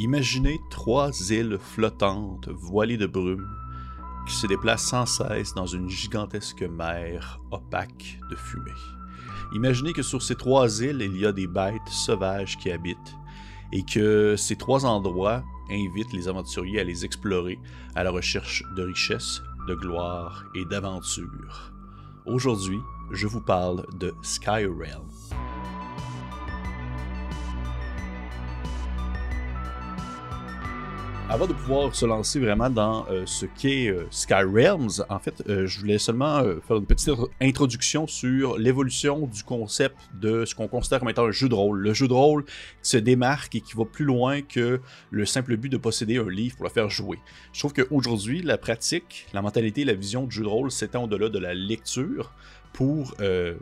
Imaginez trois îles flottantes voilées de brume qui se déplacent sans cesse dans une gigantesque mer opaque de fumée. Imaginez que sur ces trois îles, il y a des bêtes sauvages qui habitent et que ces trois endroits invitent les aventuriers à les explorer à la recherche de richesses, de gloire et d'aventure. Aujourd'hui, je vous parle de Skyrealm. Avant de pouvoir se lancer vraiment dans euh, ce qu'est euh, Skyrealms, en fait, euh, je voulais seulement faire une petite introduction sur l'évolution du concept de ce qu'on considère comme étant un jeu de rôle. Le jeu de rôle se démarque et qui va plus loin que le simple but de posséder un livre pour le faire jouer. Je trouve qu'aujourd'hui, la pratique, la mentalité, la vision du jeu de rôle s'étend au-delà de la lecture euh,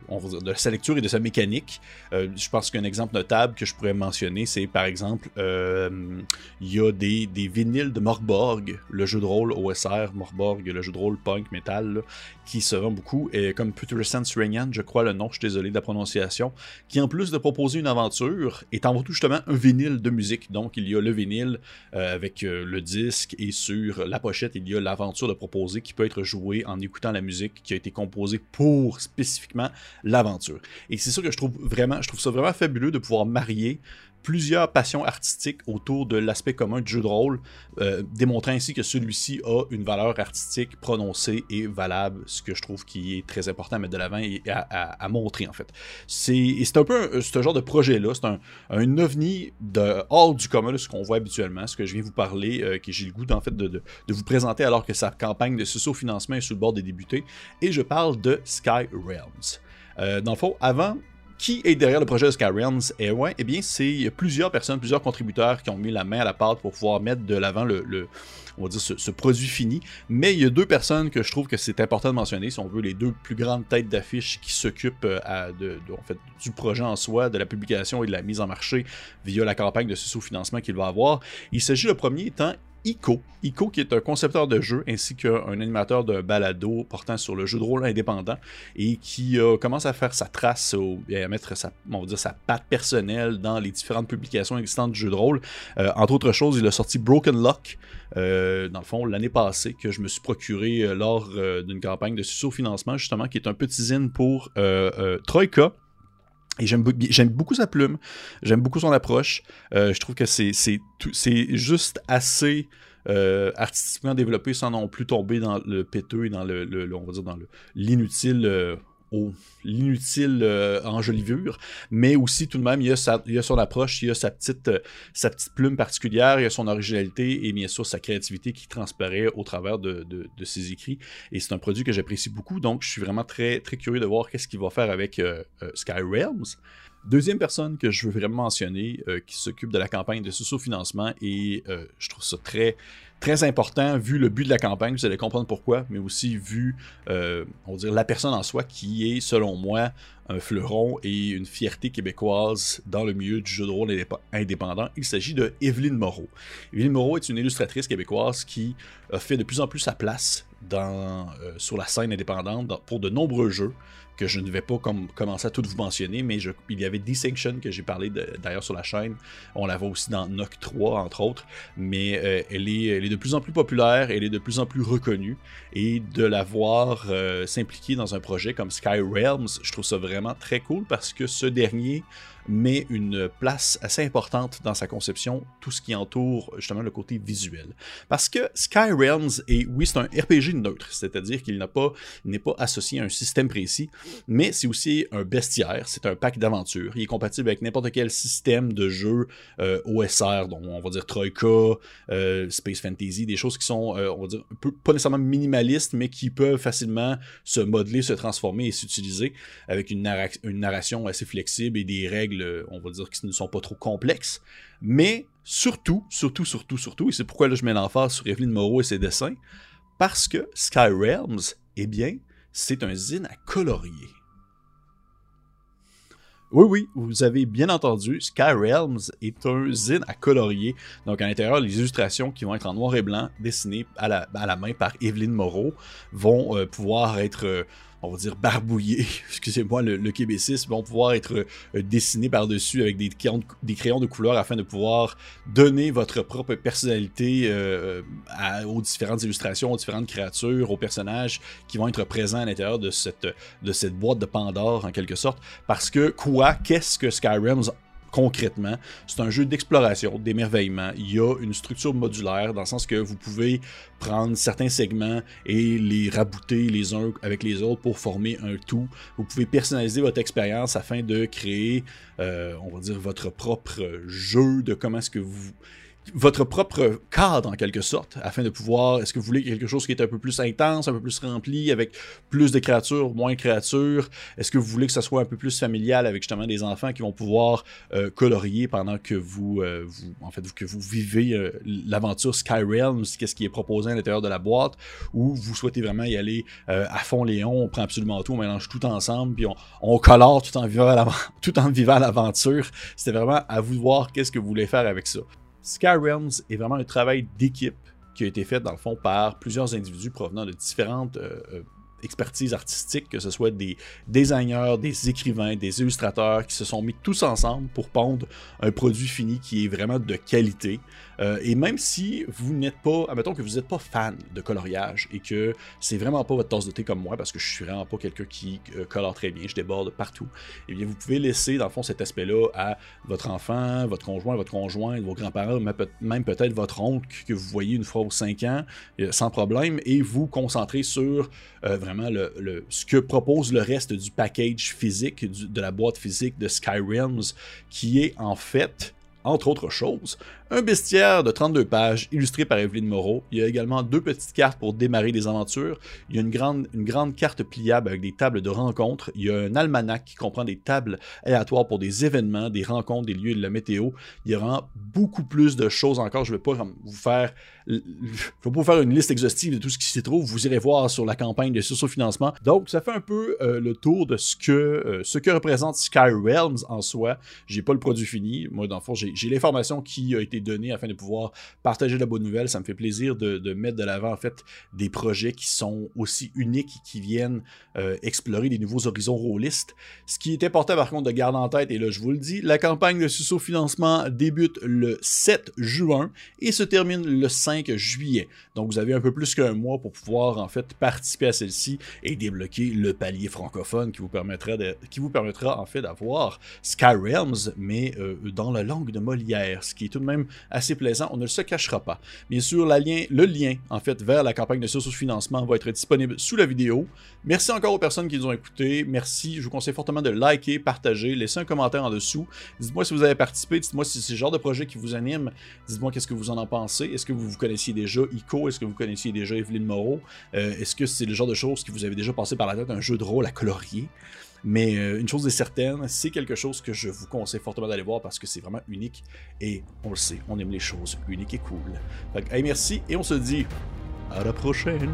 de sa lecture et de sa mécanique. Euh, je pense qu'un exemple notable que je pourrais mentionner, c'est par exemple, euh, il y a des, des, vinyles de Morborg, le jeu de rôle OSR, Morborg, le jeu de rôle punk metal, qui se vend beaucoup, et comme Putrescent Renyan, je crois le nom, je suis désolé de la prononciation, qui en plus de proposer une aventure, est avant tout justement un vinyle de musique. Donc il y a le vinyle avec le disque, et sur la pochette, il y a l'aventure de proposer qui peut être jouée en écoutant la musique qui a été composée pour spécifiquement l'aventure. Et c'est ça que je trouve vraiment, je trouve ça vraiment fabuleux de pouvoir marier plusieurs passions artistiques autour de l'aspect commun du jeu de rôle, euh, démontrant ainsi que celui-ci a une valeur artistique prononcée et valable, ce que je trouve qui est très important à mettre de l'avant et à, montrer en fait. C'est un peu ce genre de projet-là, c'est un, un, ovni de hors du commun, ce qu'on voit habituellement, ce que je viens vous parler, euh, que j'ai le goût en fait de, de, vous présenter alors que sa campagne de socio-financement est sur le bord des débutés, et je parle de Sky Realms. Euh, dans le fond, avant qui est derrière le projet de Skyrims Eh, ouais, eh bien, c'est plusieurs personnes, plusieurs contributeurs qui ont mis la main à la pâte pour pouvoir mettre de l'avant le, on va dire, ce, produit fini. Mais il y a deux personnes que je trouve que c'est important de mentionner, si on veut, les deux plus grandes têtes d'affiche qui s'occupent euh, de, en fait, du projet en soi, de la publication et de la mise en marché via la campagne de sous-financement qu'il va avoir. Il s'agit le premier étant Ico. Ico qui est un concepteur de jeu ainsi qu'un animateur de balado portant sur le jeu de rôle indépendant et qui euh, commence à faire sa trace et à mettre sa, on patte personnelle dans les différentes publications existantes du jeu de rôle. Euh, entre autres choses, il a sorti Broken Lock, euh, dans le fond, l'année passée, que je me suis procuré lors d'une campagne de sous-financement, justement, qui est un petit zine pour Troika. Et j'aime beaucoup sa plume, j'aime beaucoup son approche. Euh, je trouve que c'est juste assez euh, artistiquement développé sans non plus tomber dans le péteux et dans le, on va dire dans l'inutile euh, l'inutile euh, enjolivure, mais aussi tout de même, il y a, son approche, il y a sa petite, euh, sa petite plume particulière, il y a son originalité et bien sûr sa créativité qui transparaît au travers de, ses écrits. Et c'est un produit que j'apprécie beaucoup, donc je suis vraiment très, très curieux de voir qu'est-ce qu'il va faire avec euh, Sky Realms. Deuxième personne que je veux vraiment mentionner qui s'occupe de la campagne de sous-financement et je trouve ça très très important vu le but de la campagne, vous allez comprendre pourquoi, mais aussi vu, euh, on va dire, la personne en soi qui est, selon moi, un fleuron et une fierté québécoise dans le milieu du jeu de rôle indépendant. Il s'agit de Evelyne Moreau. Evelyne Moreau est une illustratrice québécoise qui fait de plus en plus sa place dans, euh, sur la scène indépendante pour de nombreux jeux que je ne vais pas commencer à tout vous mentionner, mais il y avait Distinction que j'ai parlé d'ailleurs sur la chaîne. On la voit aussi dans Noc 3, entre autres. Mais euh, elle, est, de plus en plus populaire, elle est de plus en plus reconnue. Et de la voir euh, s'impliquer dans un projet comme Sky Realms, je trouve ça vraiment très cool parce que ce dernier met une place assez importante dans sa conception, tout ce qui entoure justement le côté visuel. Parce que Sky Realms est, oui, c'est un RPG neutre, c'est-à-dire qu'il n'est pas, pas associé à un système précis, mais c'est aussi un bestiaire, c'est un pack d'aventure. Il est compatible avec n'importe quel système de jeu euh, OSR, dont on va dire Troika, euh, Space Fantasy, des choses qui sont, euh, on va dire, pas nécessairement minimalistes, mais qui peuvent facilement se modeler, se transformer et s'utiliser avec une narration assez flexible et des règles on va dire, qui ne sont pas trop complexes. Mais surtout, surtout, surtout, surtout, et c'est pourquoi là, je mets l'emphase sur Evelyn Moreau et ses dessins, parce que Sky Realms, eh bien, c'est un zine à colorier. Oui, oui, vous avez bien entendu, Sky Realms est un zine à colorier. Donc, à l'intérieur, les illustrations qui vont être en noir et blanc, dessinées à la, main par Evelyn Moreau, vont euh, pouvoir être, euh, on va dire, barbouillés, excusez-moi le, le québécisme, vont pouvoir être euh, dessinés par-dessus avec des crayons, de, couleur afin de pouvoir donner votre propre personnalité euh, aux différentes illustrations, aux différentes créatures, aux personnages qui vont être présents à l'intérieur de cette, de cette boîte de Pandore, en quelque sorte. Parce que, quoi, qu'est-ce que Skyrim's concrètement. C'est un jeu d'exploration, d'émerveillement. Il y a une structure modulaire dans le sens que vous pouvez prendre certains segments et les rabouter les uns avec les autres pour former un tout. Vous pouvez personnaliser votre expérience afin de créer, euh, on va dire, votre propre jeu de comment est-ce que vous votre propre cadre en quelque sorte, afin de pouvoir, est-ce que vous voulez quelque chose qui est un peu plus intense, un peu plus rempli, avec plus de créatures, moins de créatures, est-ce que vous voulez que ça soit un peu plus familial avec justement des enfants qui vont pouvoir euh, colorier pendant que vous, euh, vous, en fait, que vous vivez euh, l'aventure Skyrim, qu'est-ce qui est proposé à l'intérieur de la boîte, ou vous souhaitez vraiment y aller à fond Léon, on prend absolument tout, on mélange tout ensemble, puis on, on colore tout en vivant tout en vivant l'aventure? C'était vraiment à vous de voir qu'est-ce que vous voulez faire avec ça. Skyrims est vraiment un travail d'équipe qui a été fait dans le fond par plusieurs individus provenant de différentes euh, euh, expertises artistiques, que ce soit des designers, des écrivains, des illustrateurs qui se sont mis tous ensemble pour pondre un produit fini qui est vraiment de qualité. Euh, et même si vous n'êtes pas, admettons que vous n'êtes pas fan de coloriage et que c'est vraiment pas votre tasse de thé comme moi, parce que je suis vraiment pas quelqu'un qui euh, colore très bien, je déborde partout, eh bien vous pouvez laisser dans le fond cet aspect-là à votre enfant, votre conjoint, votre conjoint, vos grands-parents, même peut-être votre oncle que vous voyez une fois aux 5 ans, euh, sans problème, et vous concentrer sur vraiment le, ce que propose le reste du package physique, de la boîte physique de Skyrims, qui est en fait entre autres choses, un bestiaire de 32 pages illustré par Evelyne Moreau. Il y a également deux petites cartes pour démarrer des aventures. Il y a une grande, une grande carte pliable avec des tables de rencontres. Il y a un almanach qui comprend des tables aléatoires pour des événements, des rencontres, des lieux de la météo. Il y a beaucoup plus de choses encore. Je ne vais pas vous faire, pas vous faire une liste exhaustive de tout ce qui s'y trouve. Vous irez voir sur la campagne de socio-financement. Donc, ça fait un peu euh, le tour de ce que, euh, ce que représente Skyrealms en soi. J'ai pas le produit fini. Moi, dans le fond, j'ai l'information qui a été données afin de pouvoir partager la bonne nouvelle. Ça me fait plaisir de, mettre de l'avant en fait des projets qui sont aussi uniques et qui viennent euh, explorer des nouveaux horizons rôlistes. Ce qui est important par contre de garder en tête, et là je vous le dis, la campagne de Susso Financement débute le 7 juin et se termine le 5 juillet. Donc vous avez un peu plus qu'un mois pour pouvoir en fait participer à celle-ci et débloquer le palier francophone qui vous permettra, de, qui vous permettra en fait d'avoir Skyrealms, mais euh, dans la langue de Molière, ce qui est tout de même assez plaisant, on ne se cachera pas. Bien sûr, le lien en fait vers la campagne de socio-financement va être disponible sous la vidéo. Merci encore aux personnes qui nous ont écoutés. Merci, je vous conseille fortement de liker, partager, laisser un commentaire en dessous. Dites-moi si vous avez participé, dites-moi si c'est le genre de projet qui vous anime. Dites-moi qu'est-ce que vous en en pensez. Est-ce que vous vous connaissiez déjà ICO? Est-ce que vous connaissiez déjà Evelyne Moreau? Euh, Est-ce que c'est le genre de choses qui vous avez déjà passé par la tête, un jeu de rôle à colorier? Mais euh, une chose est certaine, c'est quelque chose que je vous conseille fortement d'aller voir parce que c'est vraiment unique et on le sait, on aime les choses uniques et cool. Fait merci et on se dit à la prochaine.